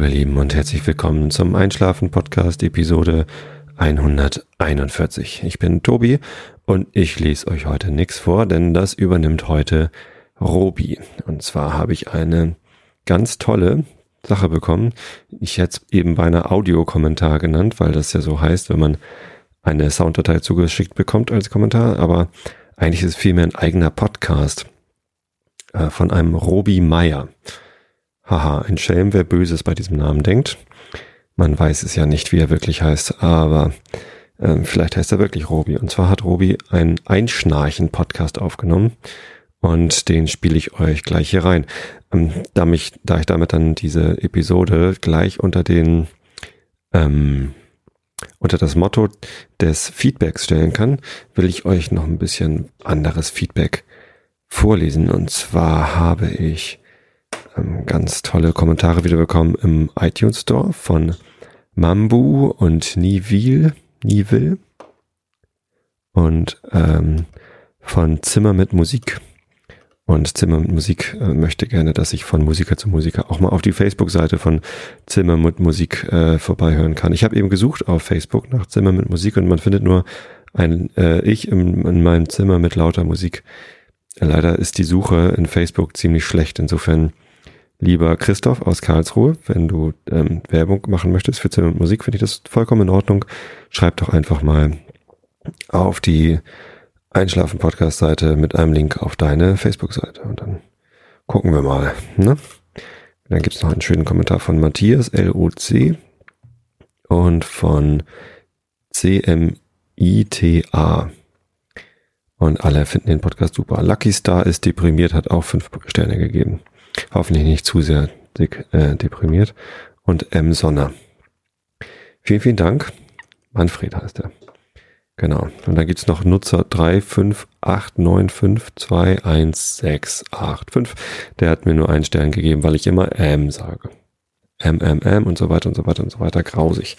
Hallo ihr Lieben und herzlich willkommen zum Einschlafen Podcast Episode 141. Ich bin Tobi und ich lese euch heute nichts vor, denn das übernimmt heute Robi. Und zwar habe ich eine ganz tolle Sache bekommen. Ich hätte es eben beinahe Audiokommentar genannt, weil das ja so heißt, wenn man eine Sounddatei zugeschickt bekommt als Kommentar, aber eigentlich ist es vielmehr ein eigener Podcast äh, von einem Robi Meier. Haha, ein Schelm, wer Böses bei diesem Namen denkt. Man weiß es ja nicht, wie er wirklich heißt, aber äh, vielleicht heißt er wirklich Robi. Und zwar hat Robi einen Einschnarchen-Podcast aufgenommen und den spiele ich euch gleich hier rein. Ähm, da, mich, da ich damit dann diese Episode gleich unter den ähm, unter das Motto des Feedbacks stellen kann, will ich euch noch ein bisschen anderes Feedback vorlesen. Und zwar habe ich ähm, ganz tolle Kommentare wieder bekommen im iTunes Store von Mambu und Nivil, Nivil und ähm, von Zimmer mit Musik. Und Zimmer mit Musik äh, möchte gerne, dass ich von Musiker zu Musiker auch mal auf die Facebook-Seite von Zimmer mit Musik äh, vorbeihören kann. Ich habe eben gesucht auf Facebook nach Zimmer mit Musik und man findet nur ein äh, Ich im, in meinem Zimmer mit lauter Musik. Leider ist die Suche in Facebook ziemlich schlecht. Insofern Lieber Christoph aus Karlsruhe, wenn du ähm, Werbung machen möchtest für Zimmer und Musik, finde ich das vollkommen in Ordnung. Schreib doch einfach mal auf die Einschlafen-Podcast-Seite mit einem Link auf deine Facebook-Seite und dann gucken wir mal. Ne? Dann gibt's noch einen schönen Kommentar von Matthias LOC und von CMITA. Und alle finden den Podcast super. Lucky Star ist deprimiert, hat auch fünf Sterne gegeben. Hoffentlich nicht zu sehr äh, deprimiert. Und M. Sonner. Vielen, vielen Dank. Manfred heißt er. Genau. Und dann gibt's noch Nutzer 35895216885. Der hat mir nur einen Stern gegeben, weil ich immer M sage. M, M, M und so weiter und so weiter und so weiter. Grausig.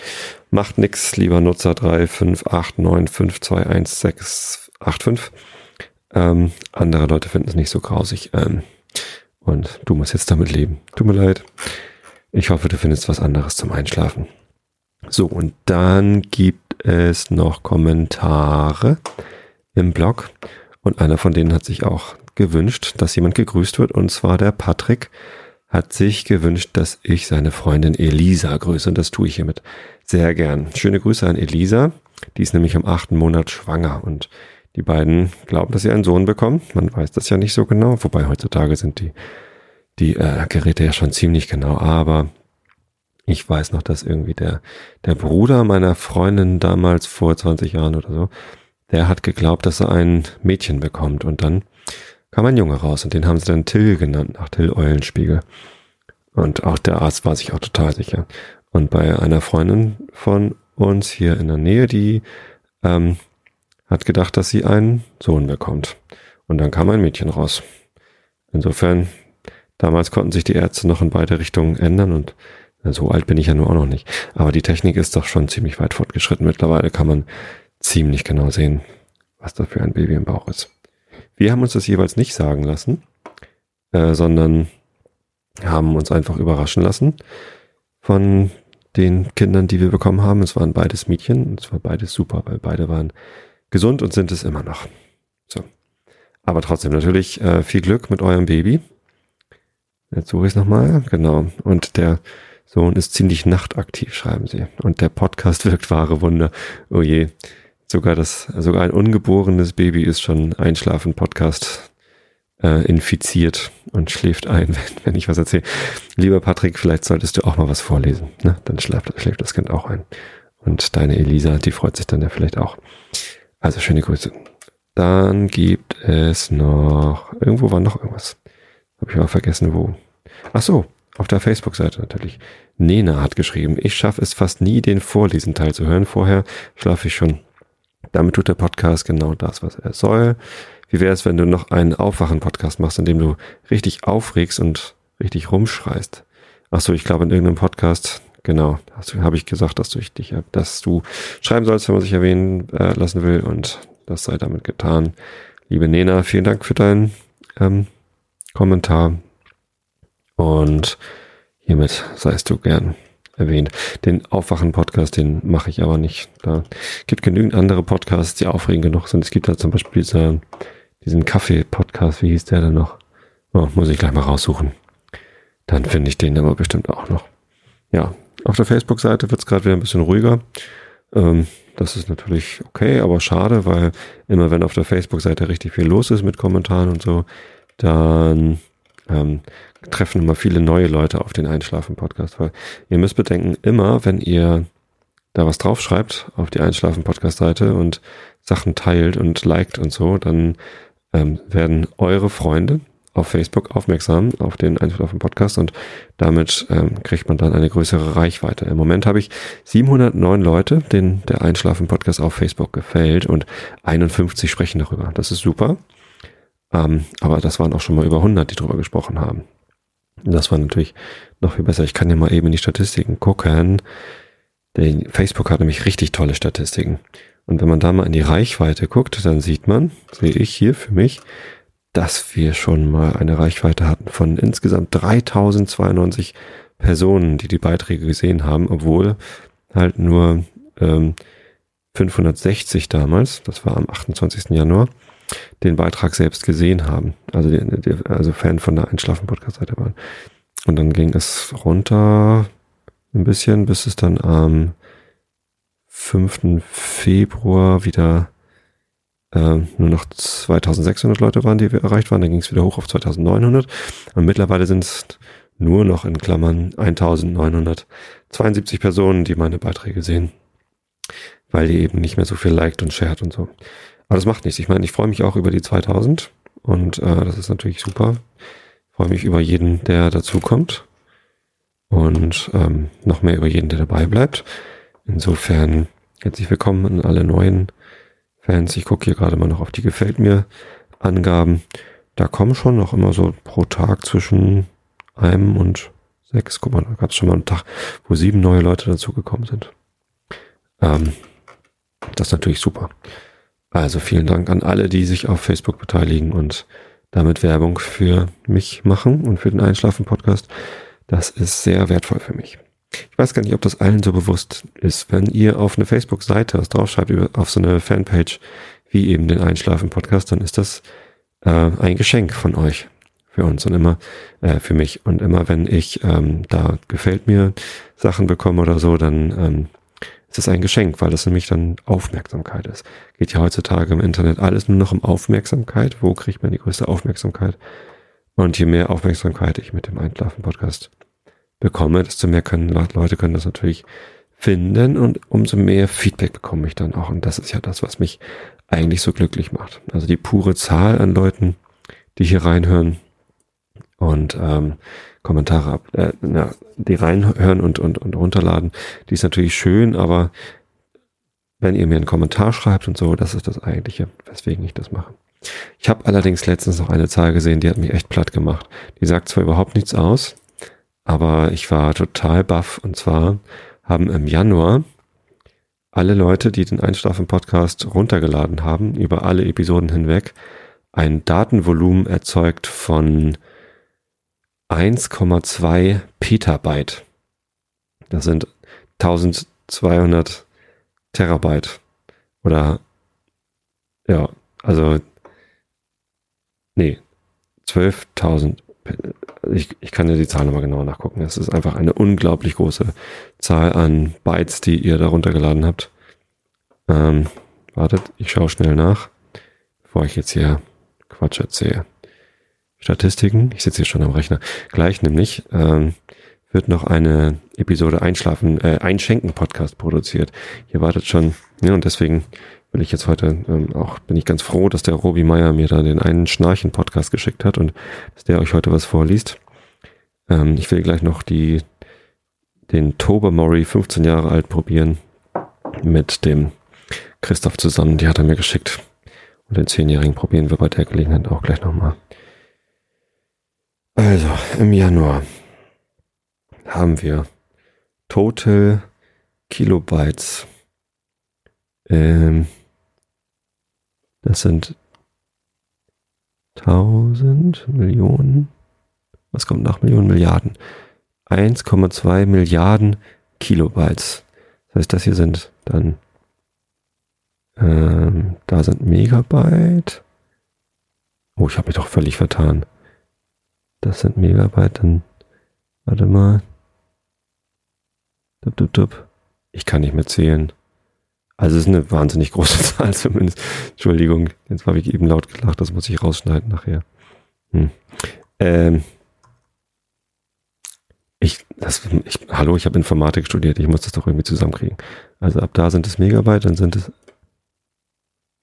Macht nix, lieber Nutzer 35895216885. Ähm, andere Leute finden es nicht so grausig. Ähm, und du musst jetzt damit leben. Tut mir leid. Ich hoffe, du findest was anderes zum Einschlafen. So, und dann gibt es noch Kommentare im Blog. Und einer von denen hat sich auch gewünscht, dass jemand gegrüßt wird. Und zwar der Patrick hat sich gewünscht, dass ich seine Freundin Elisa grüße. Und das tue ich hiermit sehr gern. Schöne Grüße an Elisa. Die ist nämlich im achten Monat schwanger. Und die beiden glauben, dass sie einen Sohn bekommen. Man weiß das ja nicht so genau, wobei heutzutage sind die, die äh, Geräte ja schon ziemlich genau. Aber ich weiß noch, dass irgendwie der, der Bruder meiner Freundin damals vor 20 Jahren oder so, der hat geglaubt, dass er ein Mädchen bekommt. Und dann kam ein Junge raus und den haben sie dann Till genannt, nach Till Eulenspiegel. Und auch der Arzt war sich auch total sicher. Und bei einer Freundin von uns hier in der Nähe, die ähm, hat gedacht, dass sie einen Sohn bekommt. Und dann kam ein Mädchen raus. Insofern, damals konnten sich die Ärzte noch in beide Richtungen ändern und so alt bin ich ja nur auch noch nicht. Aber die Technik ist doch schon ziemlich weit fortgeschritten. Mittlerweile kann man ziemlich genau sehen, was da für ein Baby im Bauch ist. Wir haben uns das jeweils nicht sagen lassen, äh, sondern haben uns einfach überraschen lassen von den Kindern, die wir bekommen haben. Es waren beides Mädchen und es war beides super, weil beide waren gesund und sind es immer noch. So. Aber trotzdem natürlich äh, viel Glück mit eurem Baby. Jetzt suche ich es nochmal. Genau. Und der Sohn ist ziemlich nachtaktiv, schreiben sie. Und der Podcast wirkt wahre Wunder. Oh je. Sogar das, sogar ein ungeborenes Baby ist schon einschlafen Podcast äh, infiziert und schläft ein, wenn, wenn ich was erzähle. Lieber Patrick, vielleicht solltest du auch mal was vorlesen. Ne? Dann schläft, schläft das Kind auch ein. Und deine Elisa, die freut sich dann ja vielleicht auch. Also schöne Grüße. Dann gibt es noch, irgendwo war noch irgendwas. Habe ich aber vergessen, wo. Ach so, auf der Facebook-Seite natürlich. Nena hat geschrieben, ich schaffe es fast nie, den Vorlesenteil zu hören. Vorher schlafe ich schon. Damit tut der Podcast genau das, was er soll. Wie wäre es, wenn du noch einen Aufwachen-Podcast machst, in dem du richtig aufregst und richtig rumschreist? Ach so, ich glaube in irgendeinem Podcast Genau, habe ich gesagt, dass du dich, dass du schreiben sollst, wenn man sich erwähnen äh, lassen will und das sei damit getan. Liebe Nena, vielen Dank für deinen ähm, Kommentar. Und hiermit seist du gern erwähnt. Den Aufwachen-Podcast, den mache ich aber nicht. Da gibt genügend andere Podcasts, die aufregend genug sind. Es gibt da zum Beispiel diese, diesen Kaffee-Podcast, wie hieß der denn noch? Oh, muss ich gleich mal raussuchen. Dann finde ich den aber bestimmt auch noch. Ja, auf der Facebook-Seite wird es gerade wieder ein bisschen ruhiger. Ähm, das ist natürlich okay, aber schade, weil immer wenn auf der Facebook-Seite richtig viel los ist mit Kommentaren und so, dann ähm, treffen immer viele neue Leute auf den Einschlafen-Podcast. Weil ihr müsst bedenken, immer wenn ihr da was draufschreibt auf die Einschlafen-Podcast-Seite und Sachen teilt und liked und so, dann ähm, werden eure Freunde, auf Facebook aufmerksam auf den Einschlafen Podcast und damit ähm, kriegt man dann eine größere Reichweite. Im Moment habe ich 709 Leute, denen der Einschlafen Podcast auf Facebook gefällt und 51 sprechen darüber. Das ist super. Ähm, aber das waren auch schon mal über 100, die darüber gesprochen haben. Das war natürlich noch viel besser. Ich kann ja mal eben in die Statistiken gucken. Der Facebook hat nämlich richtig tolle Statistiken. Und wenn man da mal in die Reichweite guckt, dann sieht man, sehe ich hier für mich, dass wir schon mal eine Reichweite hatten von insgesamt 3092 Personen, die die Beiträge gesehen haben, obwohl halt nur ähm, 560 damals, das war am 28. Januar, den Beitrag selbst gesehen haben. Also, die, die, also Fan von der Einschlafen-Podcast-Seite waren. Und dann ging es runter ein bisschen, bis es dann am 5. Februar wieder äh, nur noch 2600 Leute waren, die erreicht waren. Dann ging es wieder hoch auf 2900. Und mittlerweile sind es nur noch in Klammern 1972 Personen, die meine Beiträge sehen. Weil die eben nicht mehr so viel liked und shared und so. Aber das macht nichts. Ich meine, ich freue mich auch über die 2000 und äh, das ist natürlich super. Ich freue mich über jeden, der dazukommt und ähm, noch mehr über jeden, der dabei bleibt. Insofern herzlich willkommen an alle neuen Fans. Ich gucke hier gerade mal noch auf die Gefällt mir Angaben. Da kommen schon noch immer so pro Tag zwischen einem und sechs. Guck mal, da gab es schon mal einen Tag, wo sieben neue Leute dazugekommen sind. Ähm, das ist natürlich super. Also vielen Dank an alle, die sich auf Facebook beteiligen und damit Werbung für mich machen und für den Einschlafen-Podcast. Das ist sehr wertvoll für mich. Ich weiß gar nicht, ob das allen so bewusst ist. Wenn ihr auf eine Facebook-Seite was draufschreibt, auf so eine Fanpage, wie eben den Einschlafen-Podcast, dann ist das äh, ein Geschenk von euch für uns und immer äh, für mich. Und immer wenn ich ähm, da gefällt mir Sachen bekomme oder so, dann ähm, ist ein Geschenk, weil das nämlich dann Aufmerksamkeit ist. Geht ja heutzutage im Internet alles nur noch um Aufmerksamkeit. Wo kriegt man die größte Aufmerksamkeit? Und je mehr Aufmerksamkeit ich mit dem Einschlafen-Podcast bekomme, desto mehr können Leute können das natürlich finden und umso mehr Feedback bekomme ich dann auch. Und das ist ja das, was mich eigentlich so glücklich macht. Also die pure Zahl an Leuten, die hier reinhören und ähm, Kommentare ab, äh, na, die reinhören und, und, und runterladen, die ist natürlich schön, aber wenn ihr mir einen Kommentar schreibt und so, das ist das eigentliche, weswegen ich das mache. Ich habe allerdings letztens noch eine Zahl gesehen, die hat mich echt platt gemacht. Die sagt zwar überhaupt nichts aus, aber ich war total baff. Und zwar haben im Januar alle Leute, die den Einschlafen-Podcast runtergeladen haben, über alle Episoden hinweg, ein Datenvolumen erzeugt von 1,2 Petabyte. Das sind 1200 Terabyte. Oder, ja, also, nee, 12.000. Ich, ich kann ja die Zahl nochmal genauer nachgucken. Es ist einfach eine unglaublich große Zahl an Bytes, die ihr da runtergeladen habt. Ähm, wartet, ich schaue schnell nach, bevor ich jetzt hier Quatsch erzähle. Statistiken. Ich sitze hier schon am Rechner. Gleich nämlich ähm, wird noch eine Episode Einschlafen, äh, Einschenken Podcast produziert. Hier wartet schon, ja, und deswegen will ich jetzt heute ähm, auch, bin ich ganz froh, dass der Robi Meier mir da den einen Schnarchen Podcast geschickt hat und dass der euch heute was vorliest. Ähm, ich will gleich noch die, den Tobermory 15 Jahre alt probieren mit dem Christoph zusammen. Die hat er mir geschickt. Und den 10-Jährigen probieren wir bei der Gelegenheit auch gleich nochmal. Also, im Januar haben wir Total Kilobytes. Ähm, das sind 1000 Millionen. Was kommt nach Millionen Milliarden? 1,2 Milliarden Kilobytes. Das heißt, das hier sind dann, ähm, da sind Megabyte. Oh, ich habe mich doch völlig vertan. Das sind Megabyte, dann, warte mal. Dup, dup, dup. Ich kann nicht mehr zählen. Also es ist eine wahnsinnig große Zahl zumindest. Entschuldigung, jetzt habe ich eben laut gelacht, das muss ich rausschneiden nachher. Hm. Ähm, ich, das, ich, hallo, ich habe Informatik studiert, ich muss das doch irgendwie zusammenkriegen. Also ab da sind es Megabyte, dann sind es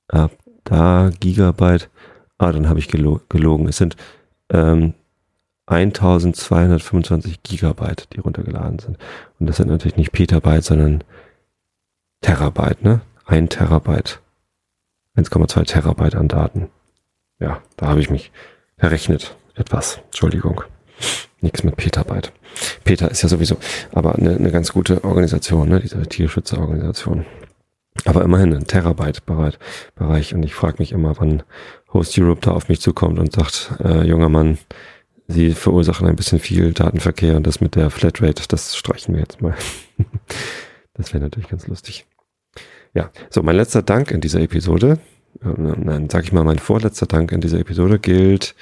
ab da Gigabyte. Ah, dann habe ich gelo gelogen. Es sind ähm, 1225 Gigabyte, die runtergeladen sind. Und das sind natürlich nicht Petabyte, sondern Terabyte, ne? Ein Terabyte. 1,2 Terabyte an Daten. Ja, da habe ich mich verrechnet. Etwas. Entschuldigung. Nichts mit Petabyte. Peter ist ja sowieso, aber eine, eine ganz gute Organisation, ne? diese Tierschützerorganisation. Aber immerhin ein Terabyte-Bereich. Und ich frage mich immer, wann Host Europe da auf mich zukommt und sagt, äh, junger Mann, Sie verursachen ein bisschen viel Datenverkehr und das mit der Flatrate, das streichen wir jetzt mal. das wäre natürlich ganz lustig. Ja, so mein letzter Dank in dieser Episode, äh, nein, sag ich mal, mein vorletzter Dank in dieser Episode gilt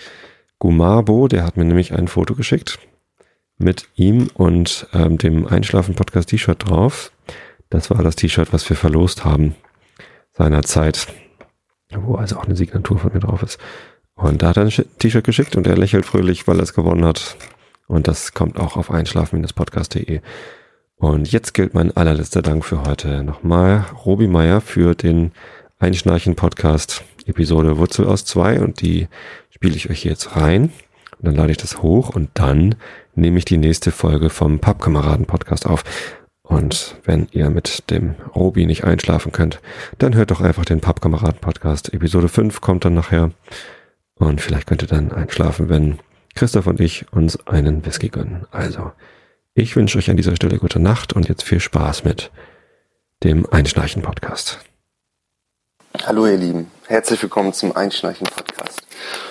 Gumabo, der hat mir nämlich ein Foto geschickt mit ihm und ähm, dem Einschlafen-Podcast-T-Shirt drauf. Das war das T-Shirt, was wir verlost haben seinerzeit, wo also auch eine Signatur von mir drauf ist. Und da hat er ein T-Shirt geschickt und er lächelt fröhlich, weil er es gewonnen hat. Und das kommt auch auf einschlafen-podcast.de. Und jetzt gilt mein allerletzter Dank für heute nochmal Robi Meier für den Einschnarchen-Podcast Episode Wurzel aus zwei und die spiele ich euch jetzt rein. Und dann lade ich das hoch und dann nehme ich die nächste Folge vom Pappkameraden-Podcast auf. Und wenn ihr mit dem Robi nicht einschlafen könnt, dann hört doch einfach den Pappkameraden-Podcast. Episode 5 kommt dann nachher. Und vielleicht könnt ihr dann einschlafen, wenn Christoph und ich uns einen Whisky gönnen. Also, ich wünsche euch an dieser Stelle gute Nacht und jetzt viel Spaß mit dem Einschnarchen-Podcast. Hallo ihr Lieben, herzlich willkommen zum Einschnarchen-Podcast.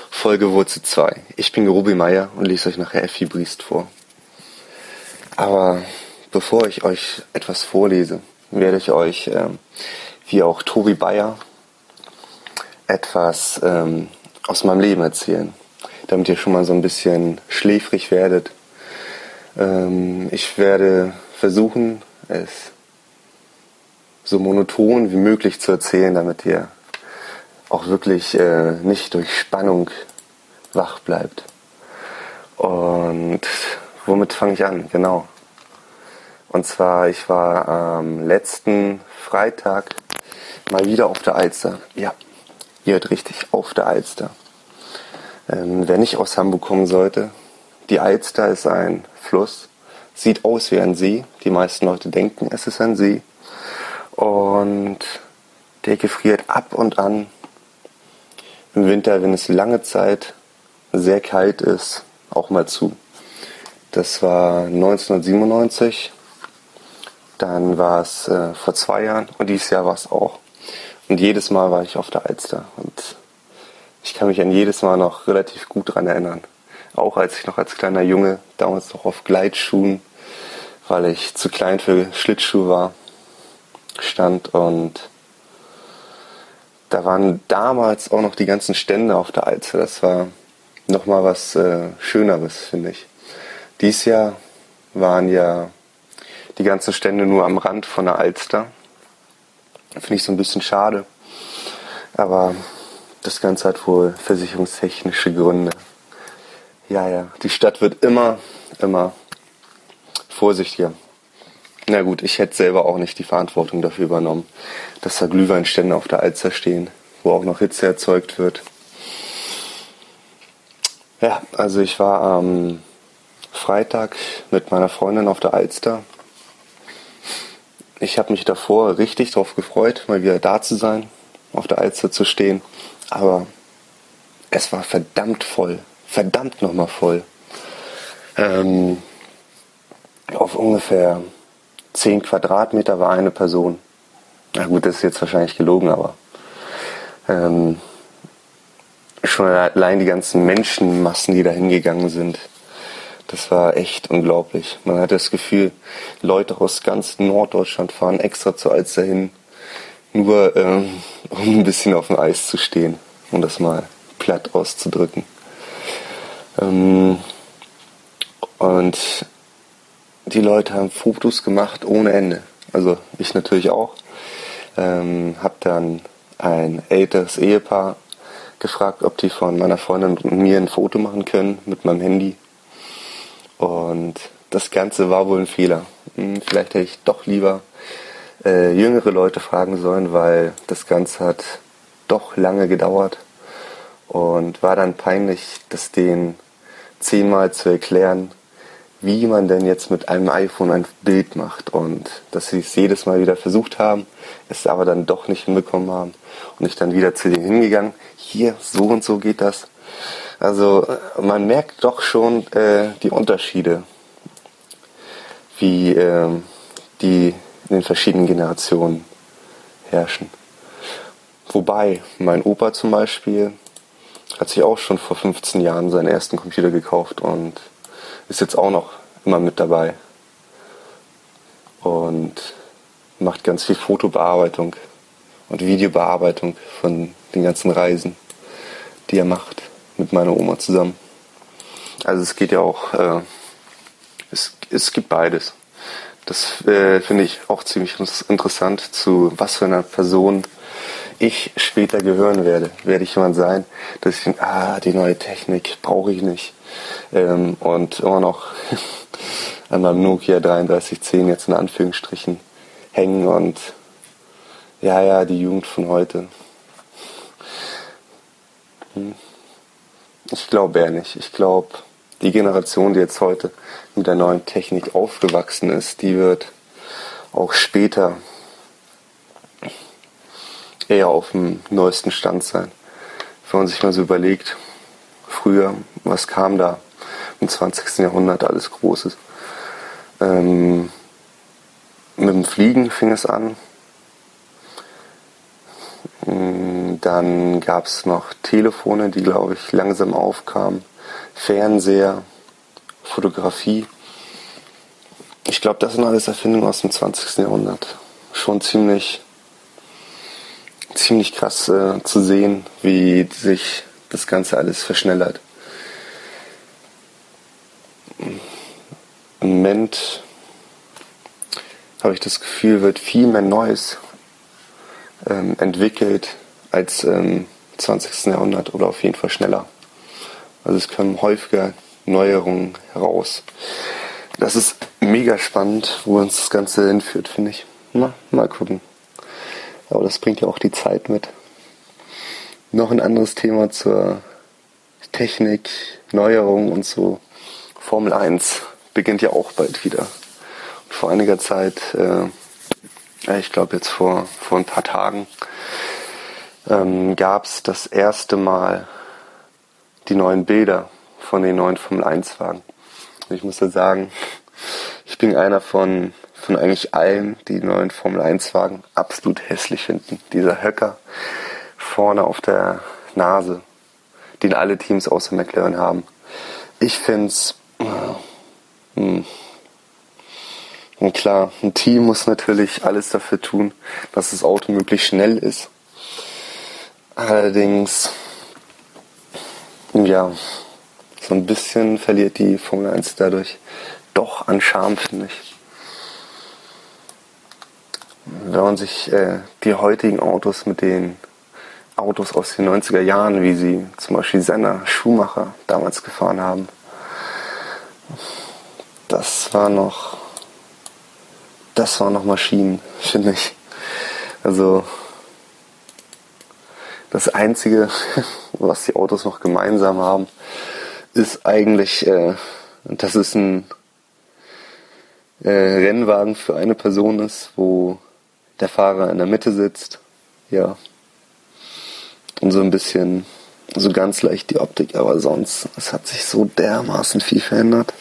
Folge Wurzel 2. Ich bin Gerubi Meier und lese euch nachher Effi Briest vor. Aber bevor ich euch etwas vorlese, werde ich euch, ähm, wie auch Tobi Bayer, etwas ähm, aus meinem Leben erzählen, damit ihr schon mal so ein bisschen schläfrig werdet. Ähm, ich werde versuchen, es so monoton wie möglich zu erzählen, damit ihr auch wirklich äh, nicht durch Spannung wach bleibt. Und womit fange ich an? Genau. Und zwar, ich war am letzten Freitag mal wieder auf der Alster. Ja, ihr hört richtig, auf der Alster. Ähm, wer nicht aus Hamburg kommen sollte, die Alster ist ein Fluss, sieht aus wie ein See. Die meisten Leute denken, es ist ein See. Und der gefriert ab und an im Winter, wenn es lange Zeit sehr kalt ist, auch mal zu. Das war 1997, dann war es äh, vor zwei Jahren und dieses Jahr war es auch. Und jedes Mal war ich auf der Alster und ich kann mich an jedes Mal noch relativ gut daran erinnern. Auch als ich noch als kleiner Junge damals noch auf Gleitschuhen, weil ich zu klein für Schlittschuhe war, stand und da waren damals auch noch die ganzen Stände auf der Alster. Das war nochmal was äh, Schöneres, finde ich. Dies Jahr waren ja die ganzen Stände nur am Rand von der Alster. Finde ich so ein bisschen schade. Aber das Ganze hat wohl versicherungstechnische Gründe. Ja, ja, die Stadt wird immer, immer vorsichtiger. Na gut, ich hätte selber auch nicht die Verantwortung dafür übernommen, dass da Glühweinstände auf der Alster stehen, wo auch noch Hitze erzeugt wird. Ja, also ich war am Freitag mit meiner Freundin auf der Alster. Ich habe mich davor richtig darauf gefreut, mal wieder da zu sein, auf der Alster zu stehen. Aber es war verdammt voll. Verdammt nochmal voll. Ähm, auf ungefähr 10 Quadratmeter war eine Person. Na gut, das ist jetzt wahrscheinlich gelogen, aber ähm, schon allein die ganzen Menschenmassen, die da hingegangen sind. Das war echt unglaublich. Man hatte das Gefühl, Leute aus ganz Norddeutschland fahren extra zu Alster hin, nur ähm, um ein bisschen auf dem Eis zu stehen, um das mal platt auszudrücken. Ähm, und die Leute haben Fotos gemacht ohne Ende. Also ich natürlich auch. Ähm, hab dann ein älteres Ehepaar gefragt, ob die von meiner Freundin und mir ein Foto machen können mit meinem Handy. Und das Ganze war wohl ein Fehler. Hm, vielleicht hätte ich doch lieber äh, jüngere Leute fragen sollen, weil das Ganze hat doch lange gedauert und war dann peinlich, das denen zehnmal zu erklären, wie man denn jetzt mit einem iPhone ein Bild macht und dass sie es jedes Mal wieder versucht haben, es aber dann doch nicht hinbekommen haben und ich dann wieder zu denen hingegangen, hier, so und so geht das. Also man merkt doch schon äh, die Unterschiede, wie äh, die in den verschiedenen Generationen herrschen. Wobei mein Opa zum Beispiel hat sich auch schon vor 15 Jahren seinen ersten Computer gekauft und ist jetzt auch noch immer mit dabei. Und macht ganz viel Fotobearbeitung und Videobearbeitung von den ganzen Reisen, die er macht mit meiner Oma zusammen. Also es geht ja auch, äh, es, es gibt beides. Das äh, finde ich auch ziemlich interessant, zu was für einer Person ich später gehören werde. Werde ich jemand sein, dass ich denke, ah, die neue Technik brauche ich nicht. Ähm, und immer noch an meinem Nokia 3310 jetzt in Anführungsstrichen hängen und ja, ja, die Jugend von heute. Hm. Ich glaube eher nicht. Ich glaube, die Generation, die jetzt heute mit der neuen Technik aufgewachsen ist, die wird auch später eher auf dem neuesten Stand sein. Wenn man sich mal so überlegt, früher, was kam da im 20. Jahrhundert alles Großes. Ähm, mit dem Fliegen fing es an. Mm, dann gab es noch Telefone, die, glaube ich, langsam aufkamen. Fernseher, Fotografie. Ich glaube, das sind alles Erfindungen aus dem 20. Jahrhundert. Schon ziemlich, ziemlich krass äh, zu sehen, wie sich das Ganze alles verschnellert. Im Moment habe ich das Gefühl, wird viel mehr Neues ähm, entwickelt als im 20. Jahrhundert oder auf jeden Fall schneller. Also es kommen häufiger Neuerungen heraus. Das ist mega spannend, wo uns das Ganze hinführt, finde ich. Na, mal gucken. Aber das bringt ja auch die Zeit mit. Noch ein anderes Thema zur Technik, Neuerung und so. Formel 1 beginnt ja auch bald wieder. Und vor einiger Zeit, äh, ich glaube jetzt vor, vor ein paar Tagen, ähm, gab es das erste Mal die neuen Bilder von den neuen Formel 1 Wagen. Ich muss da sagen, ich bin einer von, von eigentlich allen, die neuen Formel 1 Wagen absolut hässlich finden. Dieser Höcker vorne auf der Nase, den alle Teams außer McLaren haben. Ich finde es. Hm. Und klar, ein Team muss natürlich alles dafür tun, dass das Auto möglichst schnell ist. Allerdings, ja, so ein bisschen verliert die Formel 1 dadurch doch an Charme, finde ich. Wenn man sich äh, die heutigen Autos mit den Autos aus den 90er Jahren, wie sie zum Beispiel Senna, Schumacher damals gefahren haben, das war noch, das war noch Maschinen, finde ich. Also das Einzige, was die Autos noch gemeinsam haben, ist eigentlich, äh, dass es ein äh, Rennwagen für eine Person ist, wo der Fahrer in der Mitte sitzt. Ja. Und so ein bisschen, so ganz leicht die Optik, aber sonst, es hat sich so dermaßen viel verändert.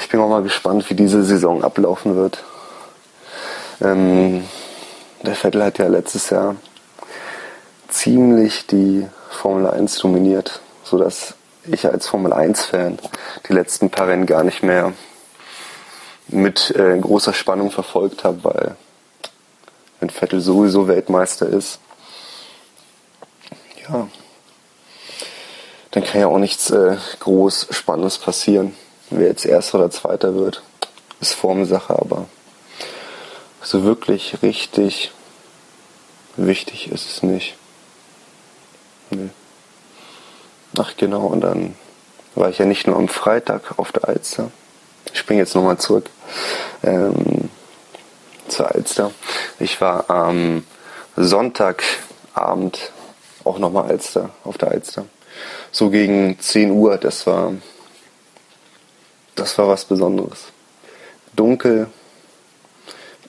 Ich bin auch mal gespannt, wie diese Saison ablaufen wird. Ähm, der Vettel hat ja letztes Jahr ziemlich die Formel 1 dominiert, sodass ich als Formel 1-Fan die letzten paar Rennen gar nicht mehr mit äh, großer Spannung verfolgt habe, weil wenn Vettel sowieso Weltmeister ist, ja, dann kann ja auch nichts äh, groß Spannendes passieren. Wer jetzt Erster oder Zweiter wird, ist Formsache, aber so wirklich richtig wichtig ist es nicht. Nee. Ach genau, und dann war ich ja nicht nur am Freitag auf der Alster. Ich springe jetzt nochmal zurück ähm, zur Alster. Ich war am Sonntagabend auch nochmal Alster, auf der Alster. So gegen 10 Uhr, das war, das war was Besonderes. Dunkel,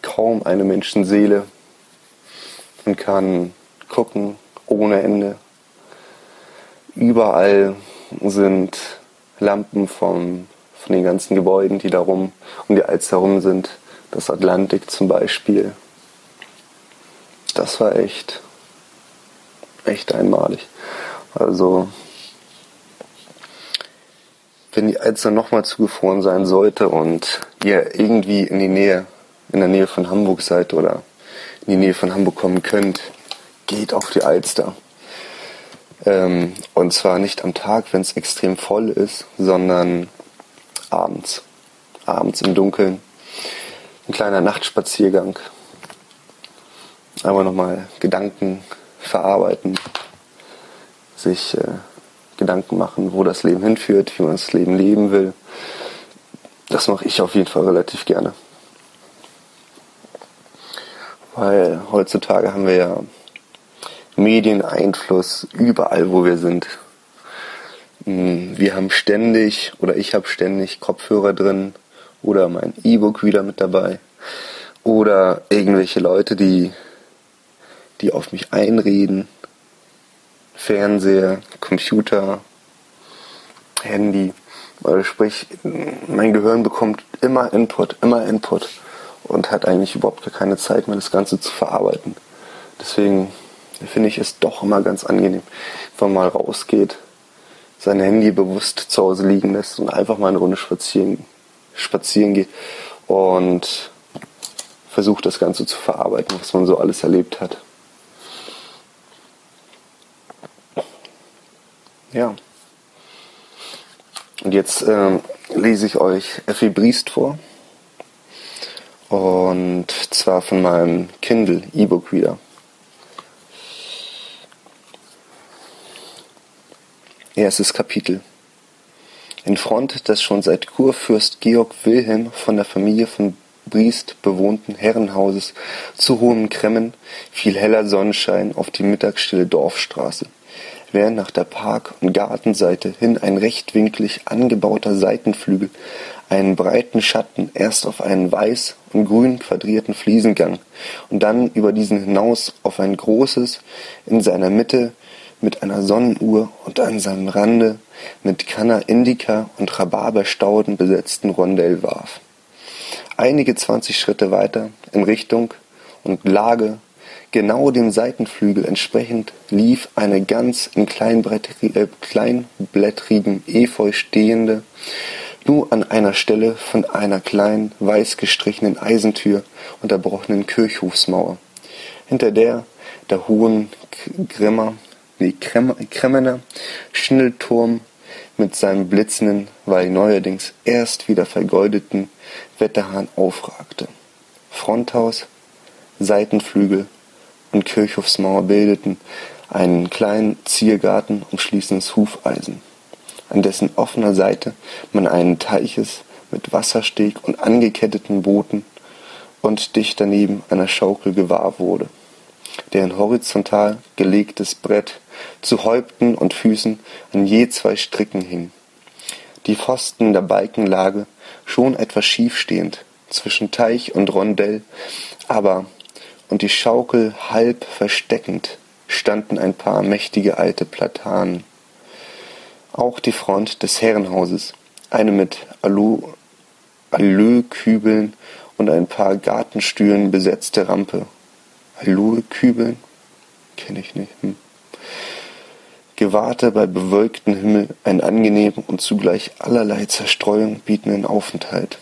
kaum eine Menschenseele. Man kann gucken ohne Ende. Überall sind Lampen vom, von den ganzen Gebäuden, die darum um die Alster herum sind. Das Atlantik zum Beispiel. Das war echt, echt einmalig. Also, wenn die Alster nochmal zugefroren sein sollte und ihr irgendwie in die Nähe, in der Nähe von Hamburg seid oder in die Nähe von Hamburg kommen könnt, geht auf die Alster. Ähm, und zwar nicht am Tag, wenn es extrem voll ist, sondern abends. Abends im Dunkeln. Ein kleiner Nachtspaziergang. Einmal nochmal Gedanken verarbeiten. Sich äh, Gedanken machen, wo das Leben hinführt, wie man das Leben leben will. Das mache ich auf jeden Fall relativ gerne. Weil heutzutage haben wir ja Medieneinfluss überall, wo wir sind. Hm, wir haben ständig oder ich habe ständig Kopfhörer drin oder mein E-Book wieder mit dabei oder irgendwelche Leute, die, die auf mich einreden. Fernseher, Computer, Handy. Also sprich, mein Gehirn bekommt immer Input, immer Input und hat eigentlich überhaupt keine Zeit mehr, das Ganze zu verarbeiten. Deswegen finde ich es doch immer ganz angenehm, wenn man mal rausgeht, sein Handy bewusst zu Hause liegen lässt und einfach mal eine Runde spazieren, spazieren geht und versucht das Ganze zu verarbeiten, was man so alles erlebt hat. Ja. Und jetzt äh, lese ich euch Effi Briest vor. Und zwar von meinem Kindle E-Book Reader. Erstes Kapitel. In Front des schon seit Kurfürst Georg Wilhelm von der Familie von Briest bewohnten Herrenhauses zu Hohen Cremmen fiel heller Sonnenschein auf die mittagsstille Dorfstraße, während nach der Park- und Gartenseite hin ein rechtwinklig angebauter Seitenflügel einen breiten Schatten erst auf einen weiß und grün quadrierten Fliesengang und dann über diesen hinaus auf ein großes, in seiner Mitte mit einer Sonnenuhr und an seinem Rande mit Canna Indica und Rhabarberstauden besetzten Rondell warf. Einige zwanzig Schritte weiter in Richtung und Lage genau dem Seitenflügel entsprechend lief eine ganz in äh, kleinblättrigem Efeu stehende, nur an einer Stelle von einer kleinen, weiß gestrichenen Eisentür unterbrochenen Kirchhofsmauer, hinter der der hohen Grimmer wie Kremmener Schindelturm mit seinem blitzenden, weil neuerdings erst wieder vergoldeten Wetterhahn aufragte. Fronthaus, Seitenflügel und Kirchhofsmauer bildeten einen kleinen Ziergarten umschließendes Hufeisen, an dessen offener Seite man einen Teiches mit Wassersteg und angeketteten Booten und dicht daneben einer Schaukel gewahr wurde deren horizontal gelegtes Brett zu Häupten und Füßen an je zwei Stricken hing. Die Pfosten der Balkenlage schon etwas schiefstehend zwischen Teich und Rondell, aber und die Schaukel halb versteckend standen ein paar mächtige alte Platanen. Auch die Front des Herrenhauses, eine mit Alu Alökübeln und ein paar Gartenstühlen besetzte Rampe Alurekübeln? Kenne ich nicht. Hm. gewahrte bei bewölktem Himmel einen angenehmen und zugleich allerlei Zerstreuung bietenden Aufenthalt.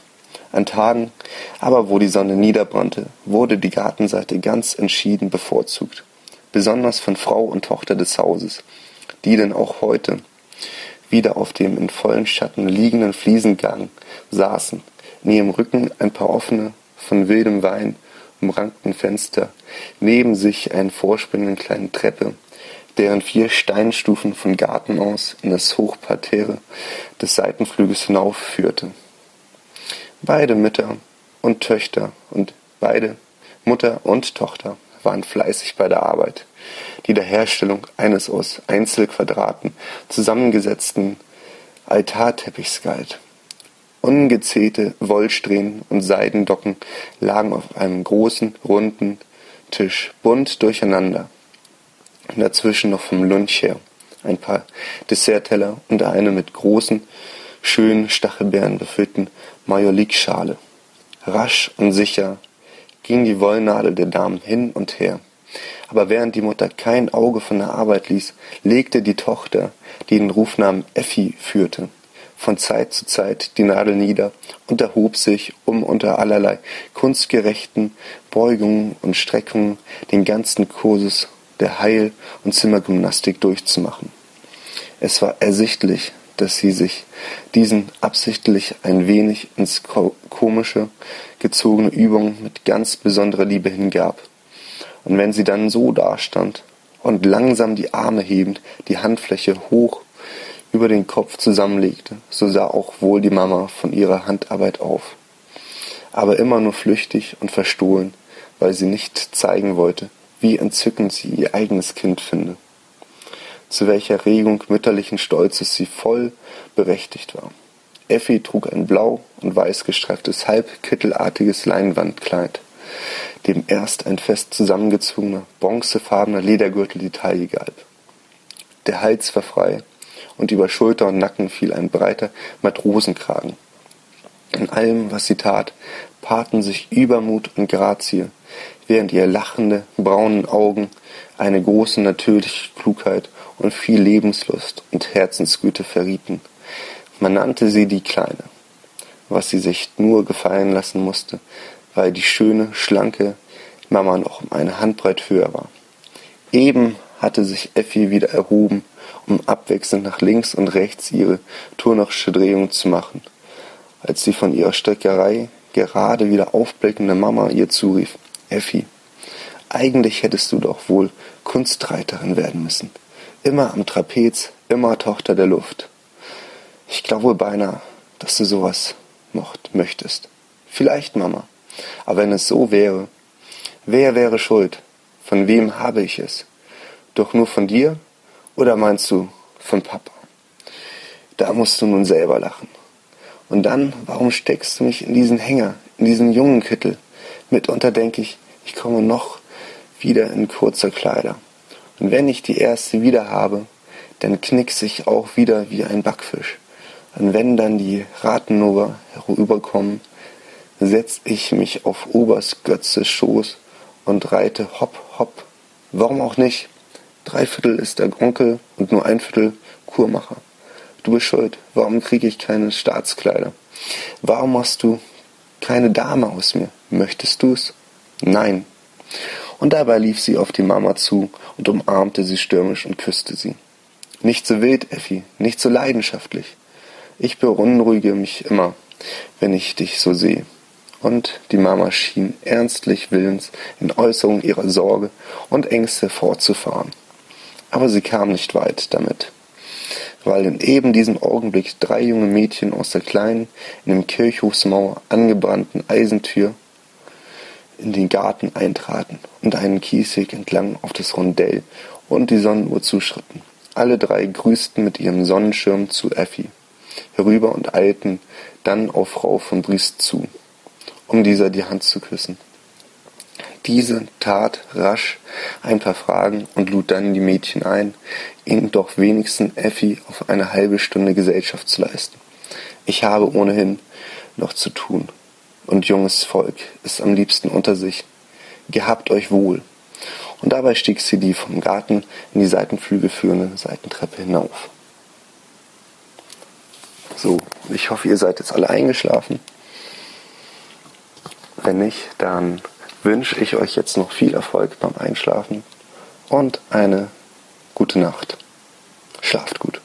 An Tagen aber, wo die Sonne niederbrannte, wurde die Gartenseite ganz entschieden bevorzugt, besonders von Frau und Tochter des Hauses, die denn auch heute wieder auf dem in vollen Schatten liegenden Fliesengang saßen, in ihrem Rücken ein paar offene, von wildem Wein umrankten Fenster, neben sich eine vorspringende kleine Treppe, deren vier Steinstufen von Garten aus in das Hochparterre des Seitenflügels hinaufführte. Beide Mütter und Töchter und beide Mutter und Tochter waren fleißig bei der Arbeit, die der Herstellung eines aus Einzelquadraten zusammengesetzten Altarteppichs galt. Ungezählte Wollsträhnen und Seidendocken lagen auf einem großen, runden Tisch, bunt durcheinander. Und dazwischen noch vom Lunch her ein paar Dessertteller und eine mit großen, schönen Stachelbeeren befüllten Majolikschale. Rasch und sicher ging die Wollnadel der Damen hin und her. Aber während die Mutter kein Auge von der Arbeit ließ, legte die Tochter, die den Rufnamen Effi führte, von Zeit zu Zeit die Nadel nieder und erhob sich, um unter allerlei kunstgerechten Beugungen und Streckungen den ganzen Kursus der Heil- und Zimmergymnastik durchzumachen. Es war ersichtlich, dass sie sich diesen absichtlich ein wenig ins Komische gezogene Übung mit ganz besonderer Liebe hingab. Und wenn sie dann so dastand und langsam die Arme hebend die Handfläche hoch über den Kopf zusammenlegte, so sah auch wohl die Mama von ihrer Handarbeit auf. Aber immer nur flüchtig und verstohlen, weil sie nicht zeigen wollte, wie entzückend sie ihr eigenes Kind finde. Zu welcher Regung mütterlichen Stolzes sie voll berechtigt war. Effi trug ein blau und weiß gestreiftes, halbkittelartiges Leinwandkleid, dem erst ein fest zusammengezogener, bronzefarbener Ledergürtel die Taille gab. Der Hals war frei, und über Schulter und Nacken fiel ein breiter Matrosenkragen. In allem, was sie tat, paarten sich Übermut und Grazie, während ihr lachende, braunen Augen eine große natürliche Klugheit und viel Lebenslust und Herzensgüte verrieten. Man nannte sie die Kleine, was sie sich nur gefallen lassen musste, weil die schöne, schlanke Mama noch um eine Handbreit höher war. Eben hatte sich Effi wieder erhoben um abwechselnd nach links und rechts ihre turnerische Drehung zu machen, als sie von ihrer Streckerei gerade wieder aufblickende Mama ihr zurief, Effi, eigentlich hättest du doch wohl Kunstreiterin werden müssen. Immer am Trapez, immer Tochter der Luft. Ich glaube beinahe, dass du sowas noch möchtest. Vielleicht, Mama. Aber wenn es so wäre, wer wäre schuld? Von wem habe ich es? Doch nur von dir oder meinst du von Papa? Da musst du nun selber lachen. Und dann, warum steckst du mich in diesen Hänger, in diesen jungen Kittel? Mitunter denke ich, ich komme noch wieder in kurzer Kleider. Und wenn ich die erste wieder habe, dann knickst ich auch wieder wie ein Backfisch. Und wenn dann die Ratenober herüberkommen, setz ich mich auf Obers Götzes Schoß und reite hopp, hopp. Warum auch nicht? Drei Viertel ist der Onkel und nur ein Viertel Kurmacher. Du bist schuld. Warum kriege ich keine Staatskleider? Warum machst du keine Dame aus mir? Möchtest du's? Nein. Und dabei lief sie auf die Mama zu und umarmte sie stürmisch und küsste sie. Nicht so wild, Effi, nicht so leidenschaftlich. Ich beunruhige mich immer, wenn ich dich so sehe und die Mama schien ernstlich willens in Äußerung ihrer Sorge und Ängste fortzufahren. Aber sie kam nicht weit damit, weil in eben diesem Augenblick drei junge Mädchen aus der kleinen, in dem Kirchhofsmauer angebrannten Eisentür in den Garten eintraten und einen Kiesweg entlang auf das Rondell und die Sonnenuhr zuschritten. Alle drei grüßten mit ihrem Sonnenschirm zu Effi herüber und eilten dann auf Frau von Briest zu, um dieser die Hand zu küssen. Diese tat rasch ein paar Fragen und lud dann die Mädchen ein, ihnen doch wenigstens Effi auf eine halbe Stunde Gesellschaft zu leisten. Ich habe ohnehin noch zu tun, und junges Volk ist am liebsten unter sich. Gehabt euch wohl. Und dabei stieg sie die vom Garten in die Seitenflügel führende Seitentreppe hinauf. So, ich hoffe, ihr seid jetzt alle eingeschlafen. Wenn nicht, dann wünsche ich euch jetzt noch viel Erfolg beim Einschlafen und eine gute Nacht. Schlaft gut.